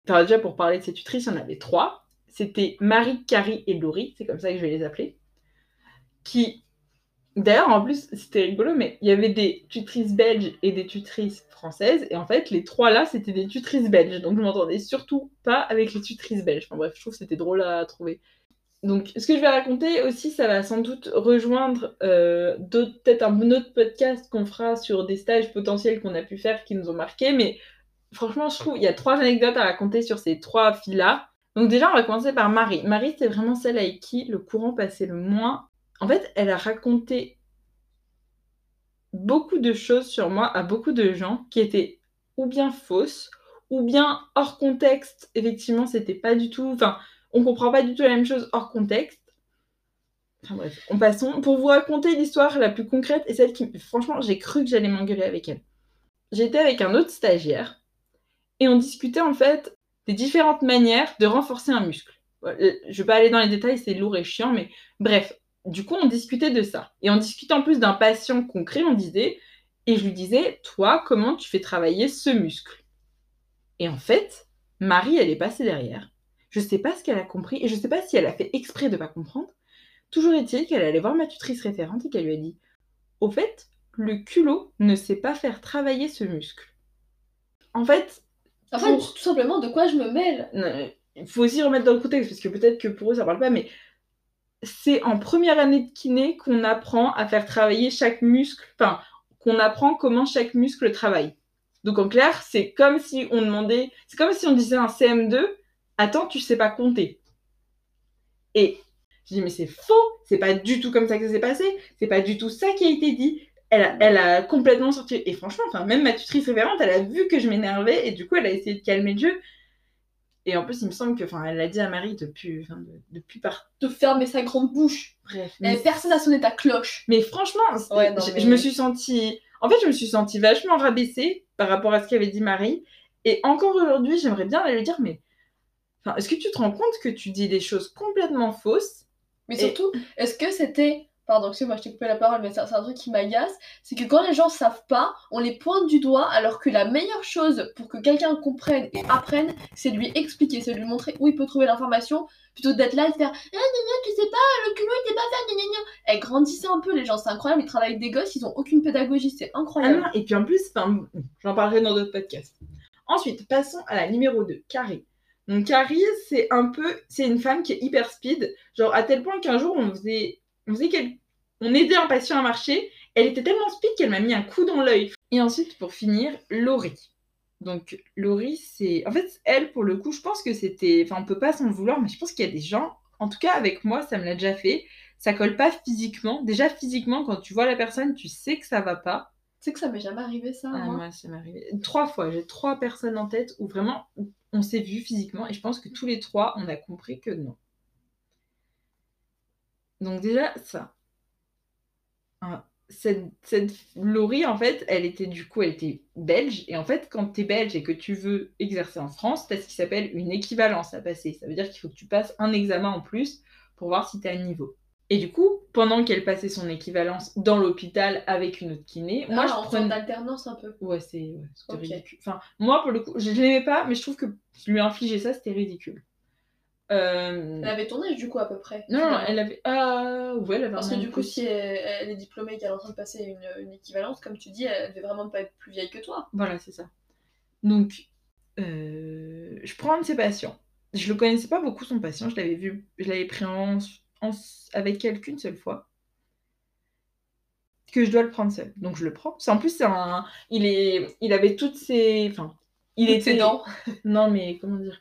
Déjà, pour parler de ces tutrices, il y en avait trois. C'était Marie, Carrie et Laurie, c'est comme ça que je vais les appeler. Qui, d'ailleurs, en plus, c'était rigolo, mais il y avait des tutrices belges et des tutrices françaises. Et en fait, les trois là, c'était des tutrices belges. Donc, je m'entendais surtout pas avec les tutrices belges. Enfin, bref, je trouve que c'était drôle à trouver. Donc, ce que je vais raconter aussi, ça va sans doute rejoindre euh, peut-être un autre podcast qu'on fera sur des stages potentiels qu'on a pu faire qui nous ont marqués. Mais franchement, je trouve il y a trois anecdotes à raconter sur ces trois filles-là. Donc déjà, on va commencer par Marie. Marie, c'est vraiment celle avec qui le courant passait le moins. En fait, elle a raconté beaucoup de choses sur moi à beaucoup de gens qui étaient ou bien fausses, ou bien hors contexte. Effectivement, c'était pas du tout... on comprend pas du tout la même chose hors contexte. Enfin bref, on passons. Pour vous raconter l'histoire la plus concrète et celle qui... Franchement, j'ai cru que j'allais m'engueuler avec elle. J'étais avec un autre stagiaire et on discutait en fait des différentes manières de renforcer un muscle. Voilà, Je vais pas aller dans les détails, c'est lourd et chiant, mais bref, du coup, on discutait de ça. Et on discutait en plus d'un patient concret, on disait, et je lui disais, toi, comment tu fais travailler ce muscle? Et en fait, Marie, elle est passée derrière. Je sais pas ce qu'elle a compris, et je sais pas si elle a fait exprès de pas comprendre. Toujours est-il qu'elle allait voir ma tutrice référente et qu'elle lui a dit, au fait, le culot ne sait pas faire travailler ce muscle. En fait, en fait Pour- tout simplement de quoi je me mêle? Il faut aussi remettre dans le contexte, parce que peut-être que pour eux ça parle pas, mais c'est en première année de kiné qu'on apprend à faire travailler chaque muscle, enfin, qu'on apprend comment chaque muscle travaille. Donc en clair, c'est comme si on demandait, c'est comme si on disait un CM2, attends, tu sais pas compter. Et je dis, mais c'est faux, c'est pas du tout comme ça que ça s'est passé, c'est pas du tout ça qui a été dit. elle a, elle a complètement sorti. Et franchement, enfin, même ma tutrice référente, elle a vu que je m'énervais et du coup, elle a essayé de calmer le jeu. Et en plus, il me semble que, enfin, elle l'a dit à Marie de- depuis par. De fermer sa grande bouche. Bref. Et personne n'a sonné ta cloche. Mais franchement, Ouais, non, mais- je me suis sentie. En fait, je me suis sentie vachement rabaissée par rapport à ce qu'avait dit Marie. Et encore aujourd'hui, j'aimerais bien aller lui dire, mais. Enfin, est-ce que tu te rends compte que tu dis des choses complètement fausses Mais Et- surtout, est-ce que c'était. Pardon, excuse-moi, je t'ai coupé la parole, mais c'est un truc qui m'agace. C'est que quand les gens savent pas, on les pointe du doigt, alors que la meilleure chose pour que quelqu'un comprenne et apprenne, c'est de lui expliquer, c'est de lui montrer où il peut trouver l'information, plutôt d'être là et de faire Ah, gna, gna, tu sais pas, le culot était pas fait, gna, gna, gna. Eh, grandissez un peu, les gens, c'est incroyable, ils travaillent avec des gosses, ils ont aucune pédagogie, c'est Ah incroyable. non, et puis en plus, j'en parlerai dans d'autres podcasts. Ensuite, passons à la numéro 2, Carrie. Donc Carrie, c'est un peu, c'est une femme qui est hyper speed, genre à tel point qu'un jour on faisait, on faisait quel- on aidait un patient à marcher, elle était tellement speed qu'elle m'a mis un coup dans l'œil. Et ensuite, pour finir, Laurie. Donc Laurie, c'est, en fait, elle pour le coup, je pense que c'était, enfin, on peut pas s'en vouloir, mais je pense qu'il y a des gens, en tout cas avec moi, ça me l'a déjà fait. Ça colle pas physiquement. Déjà physiquement, quand tu vois la personne, tu sais que ça va pas. Tu sais que ça m'est jamais arrivé ça, Ah, moi. ça m'est arrivé. Trois fois, j'ai trois personnes en tête où vraiment on s'est vu physiquement et je pense que tous les trois, on a compris que non. Donc déjà, ça. Ah, Cette, cette Laurie, en fait, elle était du coup, elle était belge. Et en fait, quand tu es belge et que tu veux exercer en France, tu as ce qui s'appelle une équivalence à passer. Ça veut dire qu'il faut que tu passes un examen en plus pour voir si tu as un niveau. Et du coup, pendant qu'elle passait son équivalence dans l'hôpital avec une autre kiné, moi Ah, je en prenais... d'alternance un peu. Ouais, c'est ouais, ridicule. Enfin, moi, pour le coup, je, je l'aimais pas, mais je trouve que lui infliger ça, c'était ridicule. Euh, Elle avait ton âge du coup à peu près. Non, non, elle avait. Ah, ouais, elle avait Parce que du coup, si elle, elle est diplômée et qu'elle est en train de passer une, une équivalence, comme tu dis, elle devait vraiment pas être plus vieille que toi. Voilà, c'est ça. Donc, euh, je prends un de ses patients. Je le connaissais pas beaucoup, son patient. Je l'avais vu, je l'avais pris en, en- avec elle qu'une seule fois. Que je dois le prendre seul. Donc, je le prends. En plus, un. Il, est, il avait toutes ses. Enfin, il Toutes était. ses dents. [LAUGHS] Non, mais comment dire?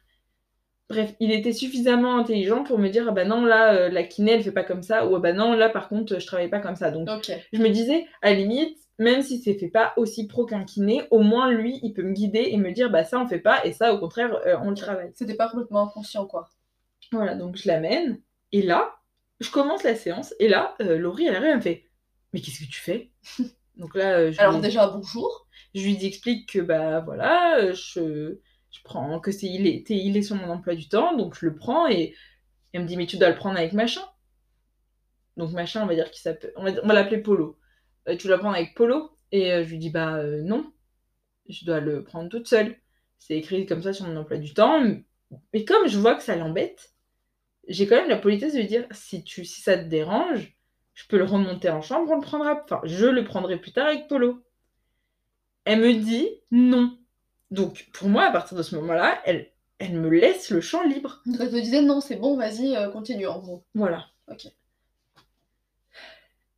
Bref, il était suffisamment intelligent pour me dire ah bah non, là, euh, la kiné, elle fait pas comme ça. Ou ah bah non, là, par contre, je travaille pas comme ça. Donc, je me disais, à la limite, même si c'est fait pas aussi pro qu'un kiné, au moins lui, il peut me guider et me dire, bah ça on fait pas, et ça au contraire, euh, on le travaille. C'était pas complètement inconscient, quoi. Voilà, donc je l'amène, et là, je commence la séance, et là, euh, Laurie, elle arrive, elle me fait, mais qu'est-ce que tu fais? [LAUGHS] Donc là, euh, je, Alors lui, déjà, bonjour. je lui explique que, bah voilà, euh, je, je prends, que c'est, il est, il est sur mon emploi du temps, donc je le prends, et elle me dit, mais tu dois le prendre avec machin. Donc machin, on va dire qu'il s'appelle, on va, l'appeler Polo. Euh, tu dois le prendre avec Polo Et euh, je lui dis, bah non, je dois le prendre toute seule. C'est écrit comme ça sur mon emploi du temps. Mais comme je vois que ça l'embête, j'ai quand même la politesse de lui dire, si, tu, si ça te dérange, je peux le remonter en chambre, on le prendra. Enfin, je le prendrai plus tard avec Polo. Elle me dit non. Donc, pour moi, à partir de ce moment-là, elle, elle me laisse le champ libre. Donc elle te disait non, c'est bon, vas-y, euh, continue en gros. Voilà. Ok.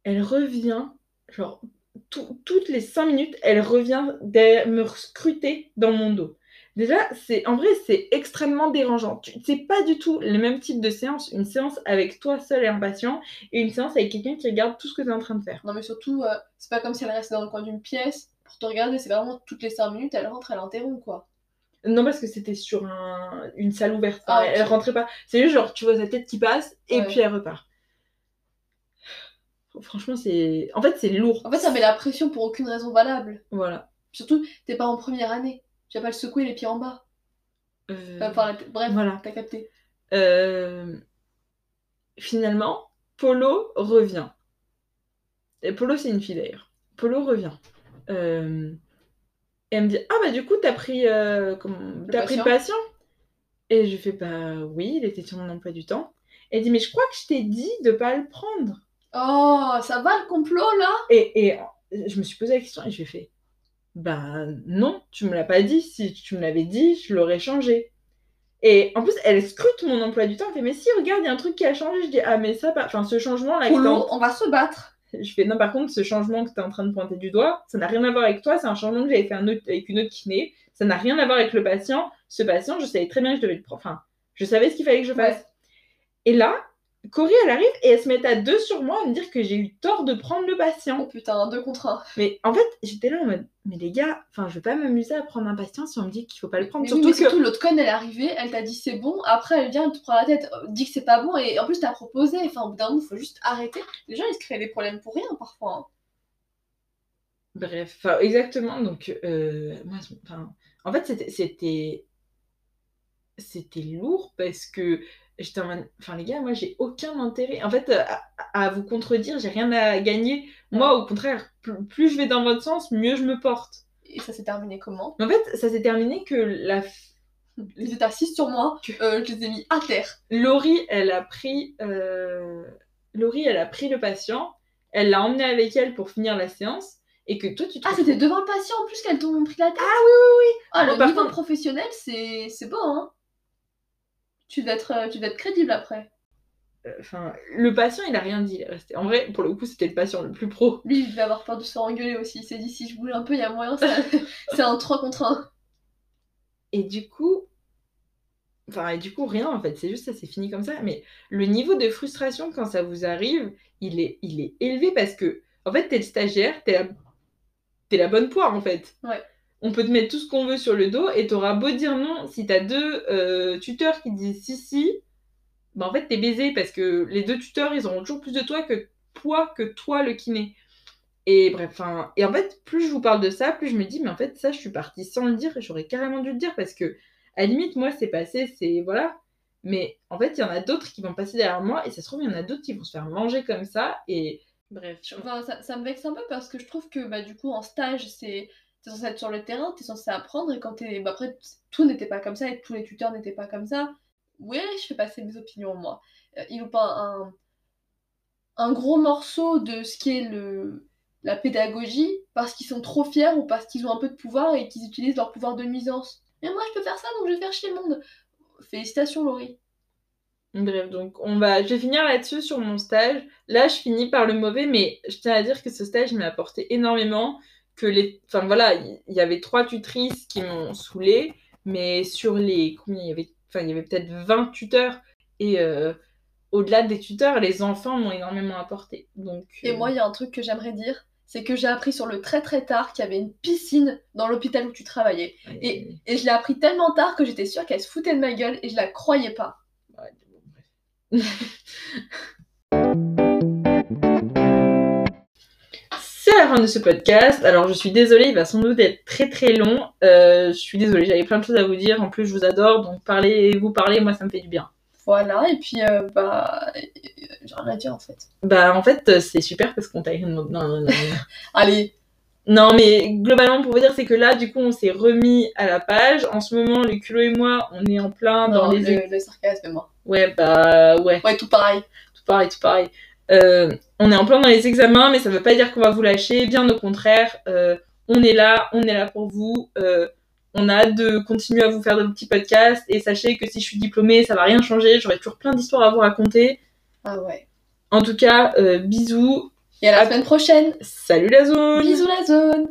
Elle revient, genre, tout- toutes les cinq minutes, elle revient me scruter dans mon dos. Déjà, c'est en vrai, c'est extrêmement dérangeant. C'est pas du tout le même type de séance. Une séance avec toi seul et un patient, et une séance avec quelqu'un qui regarde tout ce que tu es en train de faire. Non mais surtout, euh, c'est pas comme si elle restait dans le coin d'une pièce pour te regarder, c'est vraiment toutes les 5 minutes, elle rentre, elle interrompt quoi. Non, parce que c'était sur un- une salle ouverte. Ah, elle, elle ok. rentrait pas. C'est juste genre, tu vois sa tête qui passe, et Ouais. puis elle repart. Franchement, c'est. En fait, c'est lourd. En fait, ça met la pression pour aucune raison valable. Voilà. Surtout, t'es pas en première année. Tu vas pas le secouer les pieds en bas. Euh, Enfin, bref, Voilà. t'as capté. Euh, Finalement, Polo revient. Et Polo, c'est une fille d'ailleurs. Polo revient. Euh, Et elle me dit Ah, bah, du coup, t'as pris, comment... t'as pris le patient? Et je fais Bah, oui, il était sur mon emploi du temps. Elle dit Mais je crois que je t'ai dit de pas le prendre. Oh, ça va le complot là? Et, et je me suis posé la question et je lui ai fait Bah non, tu me l'as pas dit. Si tu me l'avais dit, je l'aurais changé. Et en plus, elle scrute mon emploi du temps. Elle fait Mais si, regarde, il y a un truc qui a changé. Je dis Ah, mais ça, enfin, ce changement-là. Polo, on va se battre. [LAUGHS] Je fais Non, par contre, ce changement que tu es en train de pointer du doigt, ça n'a rien à voir avec toi. C'est un changement que j'avais fait un autre- avec une autre kiné. Ça n'a rien à voir avec le patient. Ce patient, je savais très bien que je devais le prendre. Enfin, je savais ce qu'il fallait que je fasse. Ouais. Et là, Cory, elle arrive et elle se met à deux sur moi à me dire que j'ai eu tort de prendre le Oh patient. putain, deux contre un. Mais en fait, j'étais là en mode, mais les gars, enfin, je vais pas m'amuser à prendre un patient si on me dit qu'il faut pas le prendre. Mais oui, surtout que. surtout, l'autre conne, elle est arrivée, elle t'a dit c'est bon, après elle vient, elle te prend la tête, euh, dit que c'est pas bon, et en plus t'as proposé, enfin au bout d'un moment, faut juste arrêter. Les gens ils se créent des problèmes pour rien parfois. hein. Bref, enfin, exactement. Donc, euh, moi, en fait, c'était, c'était lourd parce que j'étais en mode, enfin, les gars, moi, j'ai aucun intérêt. En fait, euh, à, à vous contredire, j'ai rien à gagner. Moi, au contraire, plus, plus je vais dans votre sens, mieux je me porte. Et ça s'est terminé comment? En fait, ça s'est terminé que la Ils étaient assis sur moi, euh, je les ai mis à terre. Laurie, elle a pris, euh, Laurie, elle a pris le patient, elle l'a emmené avec elle pour finir la séance, et que toi, tu te Ah, c'était devant le patient en plus qu'elles t'ont pris la tête Ah oui, oui, oui. Ah, le niveau contre- professionnel, c'est c'est beau, hein tu dois, être, euh, tu dois être crédible après. Enfin, le patient, il a rien dit, il est resté. En vrai, pour le coup, c'était le patient le plus pro. Lui, il devait avoir peur de se faire engueuler aussi. Il s'est dit si je bouge un peu, il y a moyen, ça- [LAUGHS] c'est un 3 contre 1. Et du coup, enfin, et du coup, rien en fait, c'est juste ça, c'est fini comme ça. Mais le niveau de frustration quand ça vous arrive, il est, il est élevé parce que, en fait, t'es le stagiaire, t'es la, t'es la bonne poire en fait. Ouais. On peut te mettre tout ce qu'on veut sur le dos et t'auras beau dire non, si t'as deux euh, tuteurs qui disent si, si, bah en fait, t'es baisé parce que les deux tuteurs, ils auront toujours plus de toi que toi, que toi, le kiné. Et bref, enfin, et en fait, plus je vous parle de ça, plus je me dis, mais en fait, ça, je suis partie sans le dire et j'aurais carrément dû le dire parce que, à la limite, moi, c'est passé, c'est voilà. Mais en fait, il y en a d'autres qui vont passer derrière moi et ça se trouve, il y en a d'autres qui vont se faire manger comme ça et bref. Enfin, ça, ça me vexe un peu parce que je trouve que bah, du coup en stage c'est t'es censé être sur le terrain, t'es censé apprendre et quand t'es bah, après tout n'était pas comme ça et tous les tuteurs n'étaient pas comme ça. Oui, je fais passer mes opinions moi. Euh, il ou pas un un gros morceau de ce qui est le la pédagogie parce qu'ils sont trop fiers ou parce qu'ils ont un peu de pouvoir et qu'ils utilisent leur pouvoir de nuisance. Mais moi je peux faire ça donc je vais faire chier le monde. Félicitations Laurie. Bref, donc on va, je vais finir là-dessus sur mon stage. Là, je finis par le mauvais, mais je tiens à dire que ce stage m'a apporté énormément. Que les, enfin voilà, il y, y avait trois tutrices qui m'ont saoulé, mais sur les combien il y avait, enfin il y avait peut-être 20 tuteurs et euh, au-delà des tuteurs, les enfants m'ont énormément apporté. Donc Et euh, moi, il y a un truc que j'aimerais dire, c'est que j'ai appris sur le très très tard qu'il y avait une piscine dans l'hôpital où tu travaillais. ouais, Et, et je l'ai appris tellement tard que j'étais sûre qu'elle se foutait de ma gueule et je la croyais pas. ouais, bon, bref. [LAUGHS] la fin de ce podcast. Alors, je suis désolée, il va sans doute être très très long. Euh, je suis désolée, j'avais plein de choses à vous dire. En plus, je vous adore, donc parlez, vous parlez, moi, ça me fait du bien. Voilà, et puis euh, bah. J'ai rien à dire en fait. Bah, en fait, euh, c'est super parce qu'on t'a. Non, non, non, non. [LAUGHS] Allez, non, mais globalement, pour vous dire, c'est que là, du coup, on s'est remis à la page. En ce moment, le culot et moi, on est en plein dans les. le, le sarcasme moi. Ouais, bah, ouais. Ouais, tout pareil. tout pareil, tout pareil. Euh, on est en plein dans les examens, mais ça veut pas dire qu'on va vous lâcher, bien au contraire. Euh, on est là, on est là pour vous. Euh, on a hâte de continuer à vous faire de petits podcasts. Et sachez que si je suis diplômée, ça va rien changer. J'aurai toujours plein d'histoires à vous raconter. Ah ouais. En tout cas, bisous. Et à la À- semaine prochaine. Salut la zone Bisous la zone